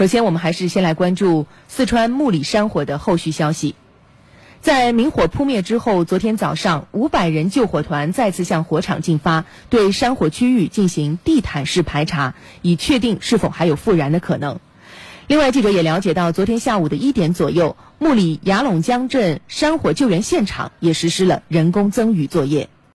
首先我们还是先来关注四川木里山火的后续消息。在明火扑灭之后昨天早上五百人救火团再次向火场进发对山火区域进行地毯式排查以确定是否还有复燃的可能。另外记者也了解到昨天下午的一点左右木里雅陇江镇山火救援现场也实施了人工增雨作业。